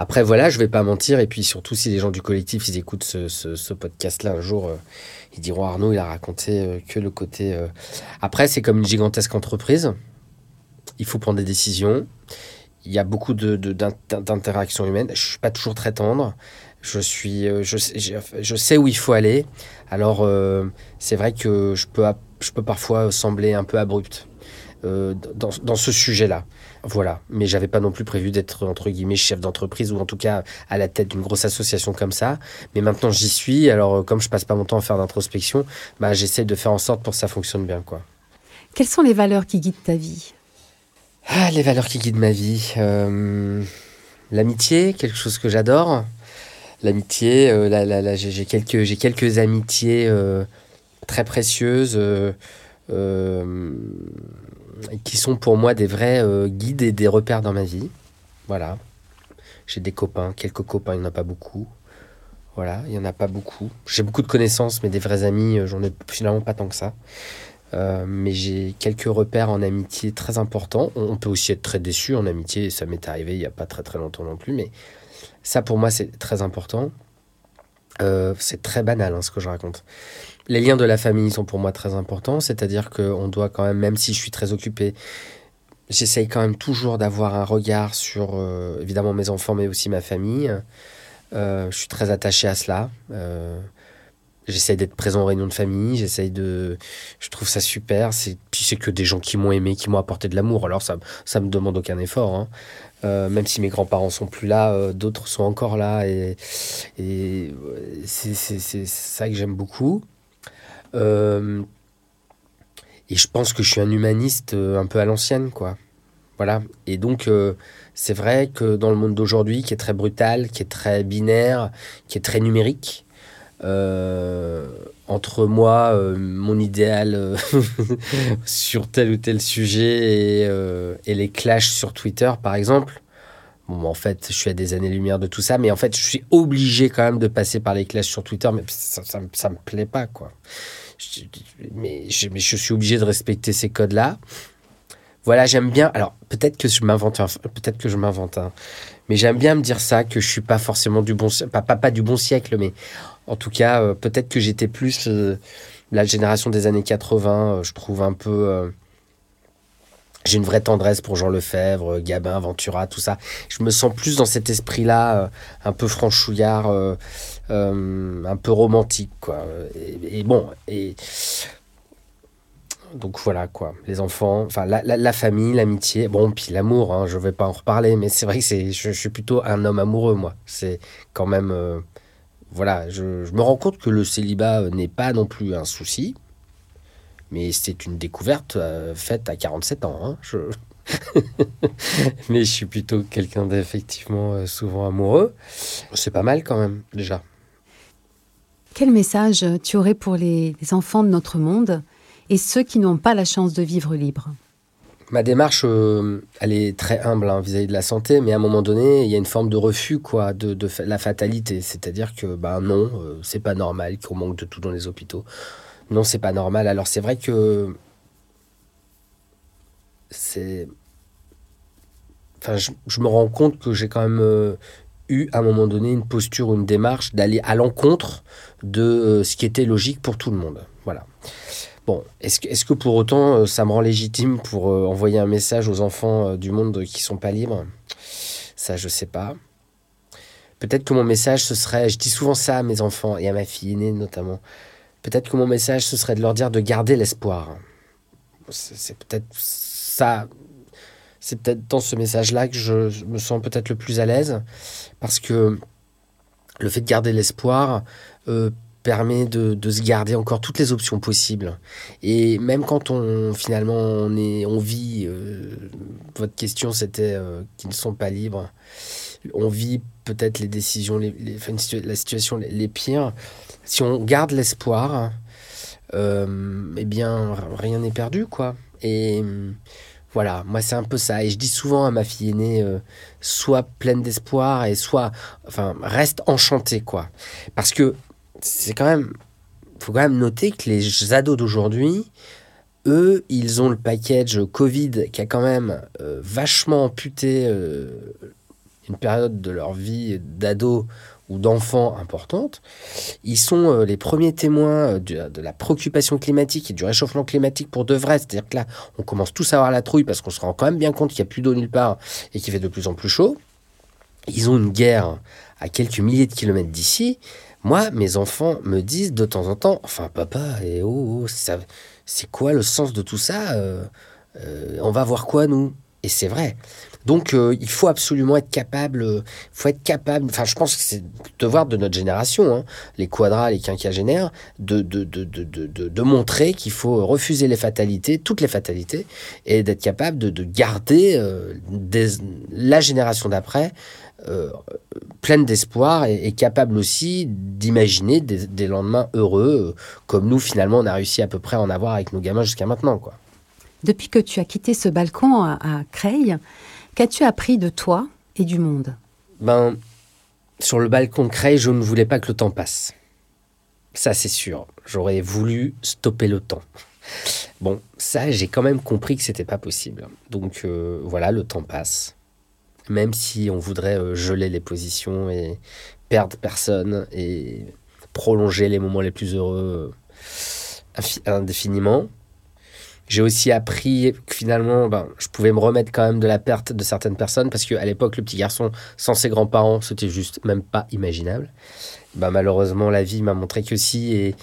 Après, voilà, je vais pas mentir. Et puis surtout, si les gens du collectif, ils écoutent ce, podcast-là un jour, euh, ils diront Arnaud, il a raconté euh, que le côté. Euh. Après, c'est comme une gigantesque entreprise. Il faut prendre des décisions. Il y a beaucoup d'interactions humaines. Je suis pas toujours très tendre. Je suis, je, je sais où il faut aller. Alors, c'est vrai que je peux, je peux parfois sembler un peu abrupt dans, dans ce sujet-là. Voilà, mais j'avais pas non plus prévu d'être entre guillemets chef d'entreprise ou en tout cas à la tête d'une grosse association comme ça. Mais maintenant j'y suis, alors euh, comme je passe pas mon temps à faire d'introspection, bah j'essaie de faire en sorte pour que ça fonctionne bien quoi. Quelles sont les valeurs qui guident ta vie? Ah, les valeurs qui guident ma vie, euh, l'amitié, quelque chose que j'adore. L'amitié, euh, j'ai quelques j'ai quelques amitiés très précieuses qui sont pour moi des vrais euh, guides et des repères dans ma vie. Voilà. J'ai des copains, quelques copains, il n'y en a pas beaucoup. Voilà, il n'y en a pas beaucoup. J'ai beaucoup de connaissances, mais des vrais amis, euh, j'en ai finalement pas tant que ça. Euh, mais j'ai quelques repères en amitié très importants. On peut aussi être très déçu en amitié, ça m'est arrivé il n'y a pas très très longtemps non plus, mais ça pour moi c'est très important. C'est très banal hein, ce que je raconte. Les liens de la famille sont pour moi très importants, c'est-à-dire qu'on doit quand même, même si je suis très occupé, j'essaye quand même toujours d'avoir un regard sur euh, évidemment mes enfants, mais aussi ma famille. Euh, je suis très attaché à cela. Euh, j'essaye d'être présent aux réunions de famille, j'essaye de... Je trouve ça super. Puis c'est que des gens qui m'ont aimé, qui m'ont apporté de l'amour. Alors ça ça me demande aucun effort. Hein. Même si mes grands-parents sont plus là, d'autres sont encore là. Et, c'est, ça que j'aime beaucoup. Euh, et je pense que je suis un humaniste euh, un peu à l'ancienne, quoi. Voilà. Et donc, euh, c'est vrai que dans le monde d'aujourd'hui, qui est très brutal, qui est très binaire, qui est très numérique, entre moi, mon idéal sur tel ou tel sujet et, et, les clashs sur Twitter, par exemple, Bon, en fait, je suis à des années-lumière de tout ça, mais en fait, je suis obligé quand même de passer par les clashs sur Twitter, mais ça, ça, me plaît pas, quoi mais je, suis obligé de respecter ces codes-là. Voilà, j'aime bien. Alors, peut-être que je m'invente, peut-être que je m'invente, mais j'aime bien me dire ça, que je suis pas forcément du bon, pas, pas du bon siècle, mais en tout cas, euh, peut-être que j'étais plus euh, la génération des années 80. Euh, je trouve un peu. j'ai une vraie tendresse pour Jean Lefebvre, Gabin, Ventura, tout ça. Je me sens plus dans cet esprit-là, un peu franchouillard, un peu romantique, quoi. Et, bon, et donc voilà quoi, les enfants, enfin la, famille, l'amitié, bon puis l'amour, hein, je vais pas en reparler, mais c'est vrai que je, suis plutôt un homme amoureux moi. C'est quand même, voilà, je, me rends compte que le célibat n'est pas non plus un souci, Mais c'est une découverte euh, faite à 47 ans. Hein. Mais je suis plutôt quelqu'un d'effectivement euh, souvent amoureux. C'est pas mal quand même, déjà. Quel message tu aurais pour les enfants de notre monde et ceux qui n'ont pas la chance de vivre libre? Ma démarche, euh, elle est très humble hein, vis-à-vis de la santé, mais à un moment donné, il y a une forme de refus quoi, de, la fatalité. C'est-à-dire que ben non, euh, c'est pas normal qu'on manque de tout dans les hôpitaux. Non, c'est pas normal. Alors c'est vrai que c'est, enfin, je, me rends compte que j'ai quand même euh, eu à un moment donné une posture, une démarche d'aller à l'encontre de ce qui était logique pour tout le monde. Voilà. Bon, est-ce que, est que, pour autant euh, ça me rend légitime pour euh, envoyer un message aux enfants euh, du monde qui sont pas libres? Ça, je sais pas. Peut-être que mon message, ce serait, je dis souvent ça à mes enfants et à ma fille aînée notamment, peut-être que mon message, ce serait de leur dire de garder l'espoir. C'est peut-être ça, c'est peut-être dans ce message-là que je me sens peut-être le plus à l'aise, parce que le fait de garder l'espoir permet de, se garder encore toutes les options possibles. Et même quand on finalement on, est, vit, euh, votre question c'était euh, qu'ils ne sont pas libres, on vit peut-être les décisions, la situation les, pires. Si on garde l'espoir, euh, eh bien rien n'est perdu quoi. Et voilà, moi c'est un peu ça. Et je dis souvent à ma fille aînée, euh, sois pleine d'espoir et sois, enfin, reste enchantée quoi. Parce que c'est quand même, faut quand même noter que les ados d'aujourd'hui, eux, ils ont le package Covid qui a quand même euh, vachement amputé euh, une période de leur vie d'ado ou d'enfants importante. Ils sont euh, les premiers témoins de, de, la préoccupation climatique et du réchauffement climatique pour de vrai. C'est-à-dire que là, on commence tous à avoir la trouille parce qu'on se rend quand même bien compte qu'il n'y a plus d'eau nulle part et qu'il fait de plus en plus chaud. Ils ont une guerre à quelques milliers de kilomètres d'ici. Moi, mes enfants me disent de temps en temps, enfin papa, et eh oh, oh c'est quoi le sens de tout ça euh, euh, On va voir quoi nous? Et c'est vrai. Donc euh, il faut absolument être capable, faut être capable, enfin je pense que c'est devoir de notre génération, hein, les quadras, les quinquagénaires, de, de, de, de, de, montrer qu'il faut refuser les fatalités, toutes les fatalités, et d'être capable de, de garder la génération d'après euh, pleine d'espoir et, et, capable aussi d'imaginer des, des, lendemains heureux, euh, comme nous finalement on a réussi à peu près à en avoir avec nos gamins jusqu'à maintenant. Quoi. Depuis que tu as quitté ce balcon à, à Creil, qu'as-tu appris de toi et du monde? Ben, sur le balcon de Creil, je ne voulais pas que le temps passe. Ça c'est sûr, j'aurais voulu stopper le temps. Bon, ça j'ai quand même compris que c'était pas possible. Donc euh, voilà, le temps passe même si on voudrait euh, geler les positions et perdre personne et prolonger les moments les plus heureux euh, indéfiniment. J'ai aussi appris que finalement, ben, je pouvais me remettre quand même de la perte de certaines personnes parce qu'à l'époque, le petit garçon sans ses grands-parents, c'était juste même pas imaginable. Ben, malheureusement, la vie m'a montré que si et,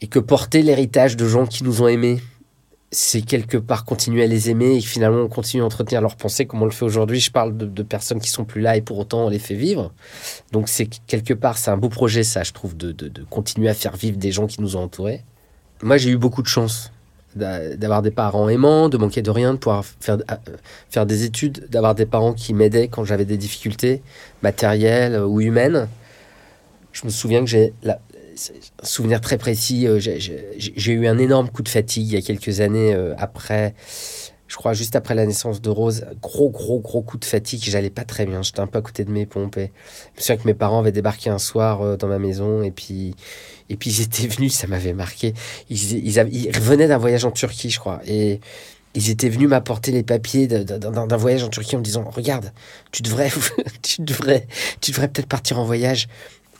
et que porter l'héritage de gens qui nous ont aimés, c'est quelque part continuer à les aimer et finalement on continue à entretenir leurs pensées comme on le fait aujourd'hui. Je parle de, personnes qui sont plus là et pour autant on les fait vivre. Donc c'est quelque part c'est un beau projet ça, je trouve, de, de, continuer à faire vivre des gens qui nous ont entourés. Moi j'ai eu beaucoup de chance d'avoir des parents aimants, de manquer de rien, de pouvoir faire, faire des études, d'avoir des parents qui m'aidaient quand j'avais des difficultés matérielles ou humaines. Je me souviens que j'ai la, souvenir très précis. Euh, j'ai eu un énorme coup de fatigue il y a quelques années euh, après, je crois juste après la naissance de Rose. Gros, gros, gros coup de fatigue. J'allais pas très bien. J'étais un peu à côté de mes pompes. Et je me souviens que mes parents avaient débarqué un soir euh, dans ma maison et puis, et puis ils étaient venus. Ça m'avait marqué. Ils, ils revenaient d'un voyage en Turquie, je crois. Et ils étaient venus m'apporter les papiers d'un voyage en Turquie en me disant regarde tu devrais tu devrais tu devrais peut-être partir en voyage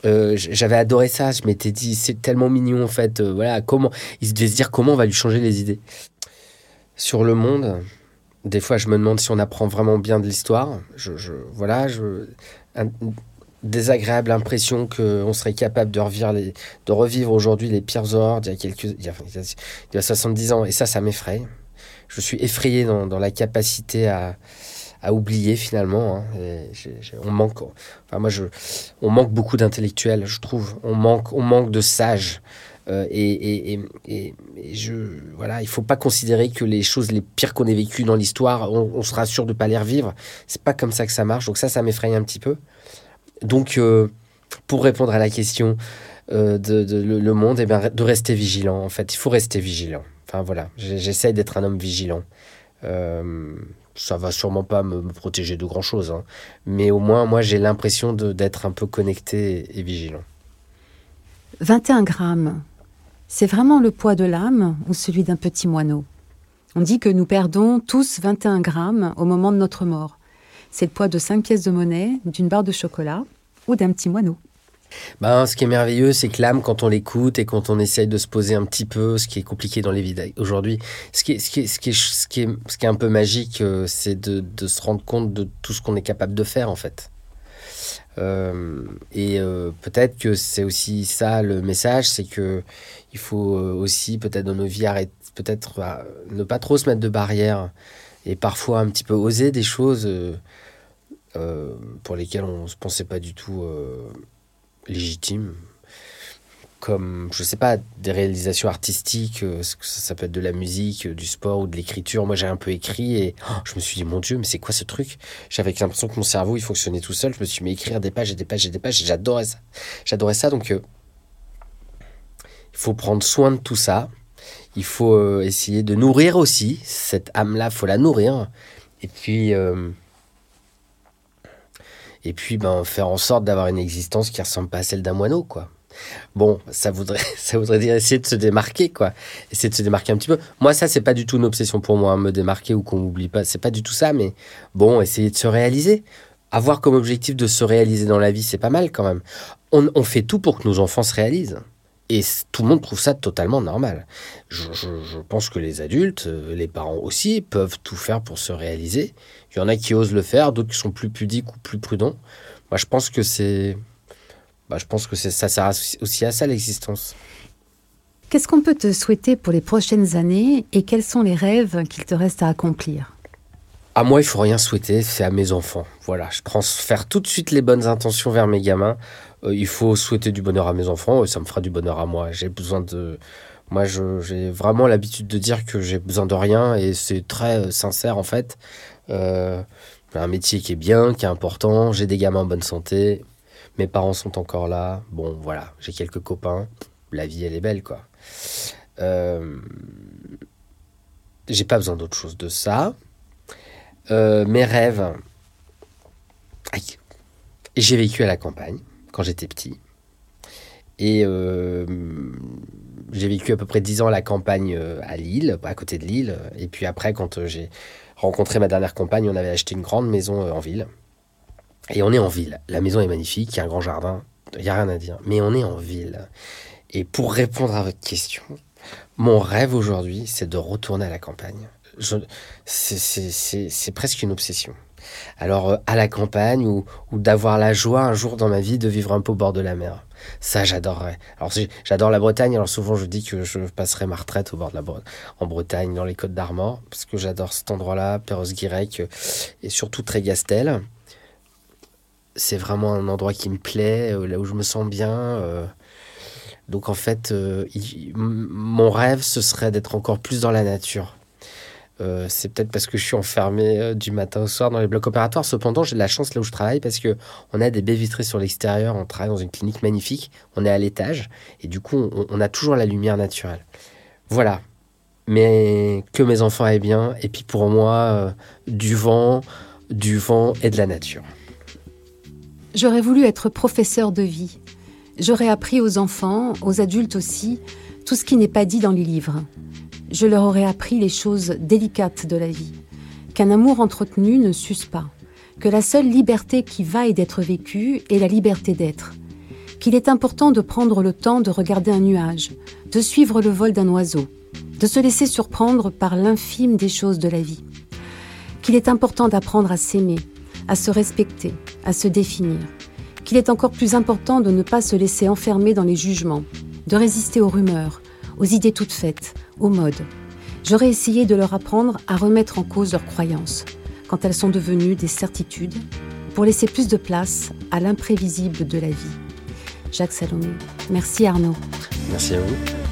euh, j'avais adoré ça. Je m'étais dit, c'est tellement mignon en fait. Euh, voilà, comment il devait se dire comment on va lui changer les idées. Sur le monde, des fois, je me demande si on apprend vraiment bien de l'histoire. Je, voilà, je, désagréable impression qu'on serait capable de revivre, aujourd'hui les pires horreurs d'il y a quelques, il y a, il y a 70 ans. Et ça, ça m'effraie. Je suis effrayé dans la capacité à, à oublier finalement. Hein. On manque, enfin moi je, on manque beaucoup d'intellectuels, je trouve. On manque, on manque de sages. Euh, et, je, voilà, il faut pas considérer que les choses les pires qu'on ait vécues dans l'histoire, on, sera sûr de pas les revivre. C'est pas comme ça que ça marche. Donc ça, ça m'effraie un petit peu. Donc, euh, pour répondre à la question de, le, monde, et eh bien, de rester vigilant. En fait, il faut rester vigilant. Enfin voilà, j'essaye d'être un homme vigilant. Ça va sûrement pas me, protéger de grand chose, hein. mais au moins, moi, j'ai l'impression d'être un peu connecté et vigilant. 21 grammes, c'est vraiment le poids de l'âme ou celui d'un petit moineau? On dit que nous perdons tous 21 grammes au moment de notre mort. C'est le poids de 5 pièces de monnaie, d'une barre de chocolat ou d'un petit moineau. Ben, ce qui est merveilleux, c'est que l'âme, quand on l'écoute et quand on essaye de se poser un petit peu, ce qui est compliqué dans les vies aujourd'hui, ce qui est, un peu magique, euh, c'est de, de, se rendre compte de tout ce qu'on est capable de faire, en fait. Euh, et euh, peut-être que c'est aussi ça le message, c'est que il faut aussi peut-être dans nos vies arrêter, peut-être ne pas trop se mettre de barrières et parfois un petit peu oser des choses pour lesquelles on ne se pensait pas du tout légitime comme, je sais pas, des réalisations artistiques, euh, ça peut être de la musique, euh, du sport ou de l'écriture. Moi, j'ai un peu écrit et oh, je me suis dit, mon Dieu, mais c'est quoi ce truc? J'avais l'impression que mon cerveau, il fonctionnait tout seul. Je me suis mis à écrire des pages et des pages et des pages. J'adorais ça. J'adorais ça. Donc, euh, il faut prendre soin de tout ça. Il faut essayer de nourrir aussi cette âme-là. faut la nourrir. Et puis, et puis ben, faire en sorte d'avoir une existence qui ressemble pas à celle d'un moineau, quoi. Bon, ça voudrait, ça voudrait dire essayer de se démarquer, quoi. Essayer de se démarquer un petit peu. Moi, ça, c'est pas du tout une obsession pour moi, hein, me démarquer ou qu'on m'oublie pas. C'est pas du tout ça, mais bon, essayer de se réaliser. Avoir comme objectif de se réaliser dans la vie, c'est pas mal quand même. On, on fait tout pour que nos enfants se réalisent. Et tout le monde trouve ça totalement normal. Je, je, pense que les adultes, euh, les parents aussi, peuvent tout faire pour se réaliser. Il y en a qui osent le faire, d'autres qui sont plus pudiques ou plus prudents. Moi, je pense que c'est, bah, je pense que ça sert aussi à ça l'existence. Qu'est-ce qu'on peut te souhaiter pour les prochaines années et quels sont les rêves qu'il te reste à accomplir? À moi, il faut rien souhaiter, c'est à mes enfants. Voilà, je transfère tout de suite les bonnes intentions vers mes gamins. Euh, il faut souhaiter du bonheur à mes enfants, et ça me fera du bonheur à moi. J'ai besoin de, moi, j'ai vraiment l'habitude de dire que j'ai besoin de rien, et c'est très euh, sincère en fait. Euh, un métier qui est bien, qui est important. J'ai des gamins en bonne santé. Mes parents sont encore là. Bon, voilà, j'ai quelques copains. La vie, elle est belle, quoi. j'ai pas besoin d'autre chose de ça. Euh, mes rêves. J'ai vécu à la campagne quand j'étais petit. Et euh, j'ai vécu à peu près 10 ans à la campagne euh, à Lille, à côté de Lille. Et puis après, quand j'ai rencontré ma dernière compagne, on avait acheté une grande maison en ville. Et on est en ville. La maison est magnifique, il y a un grand jardin, il n'y a rien à dire. Mais on est en ville. Et pour répondre à votre question, mon rêve aujourd'hui, c'est de retourner à la campagne c'est presque une obsession. Alors, euh, à la campagne ou, d'avoir la joie un jour dans ma vie de vivre un peu au bord de la mer. Ça, j'adorerais. Alors, j'adore la Bretagne. Alors, souvent, je dis que je passerai ma retraite au bord de la en Bretagne, dans les Côtes d'Armor, parce que j'adore cet endroit-là, Perros-Guirec euh, et surtout Trégastel. C'est vraiment un endroit qui me plaît, euh, là où je me sens bien. Donc, en fait, mon rêve, ce serait d'être encore plus dans la nature euh, c'est peut-être parce que je suis enfermé euh, du matin au soir dans les blocs opératoires. Cependant, j'ai de la chance là où je travaille parce que on a des baies vitrées sur l'extérieur. On travaille dans une clinique magnifique. On est à l'étage et du coup, on, a toujours la lumière naturelle. Voilà. Mais que mes enfants aient bien. Et puis pour moi, euh, du vent, du vent et de la nature. J'aurais voulu être professeur de vie. J'aurais appris aux enfants, aux adultes aussi, tout ce qui n'est pas dit dans les livres je leur aurais appris les choses délicates de la vie, qu'un amour entretenu ne s'use pas, que la seule liberté qui vaille d'être vécue est la liberté d'être, qu'il est important de prendre le temps de regarder un nuage, de suivre le vol d'un oiseau, de se laisser surprendre par l'infime des choses de la vie, qu'il est important d'apprendre à s'aimer, à se respecter, à se définir, qu'il est encore plus important de ne pas se laisser enfermer dans les jugements, de résister aux rumeurs, aux idées toutes faites, aux modes. J'aurais essayé de leur apprendre à remettre en cause leurs croyances, quand elles sont devenues des certitudes, pour laisser plus de place à l'imprévisible de la vie. Jacques Salomé. Merci Arnaud. Merci à vous.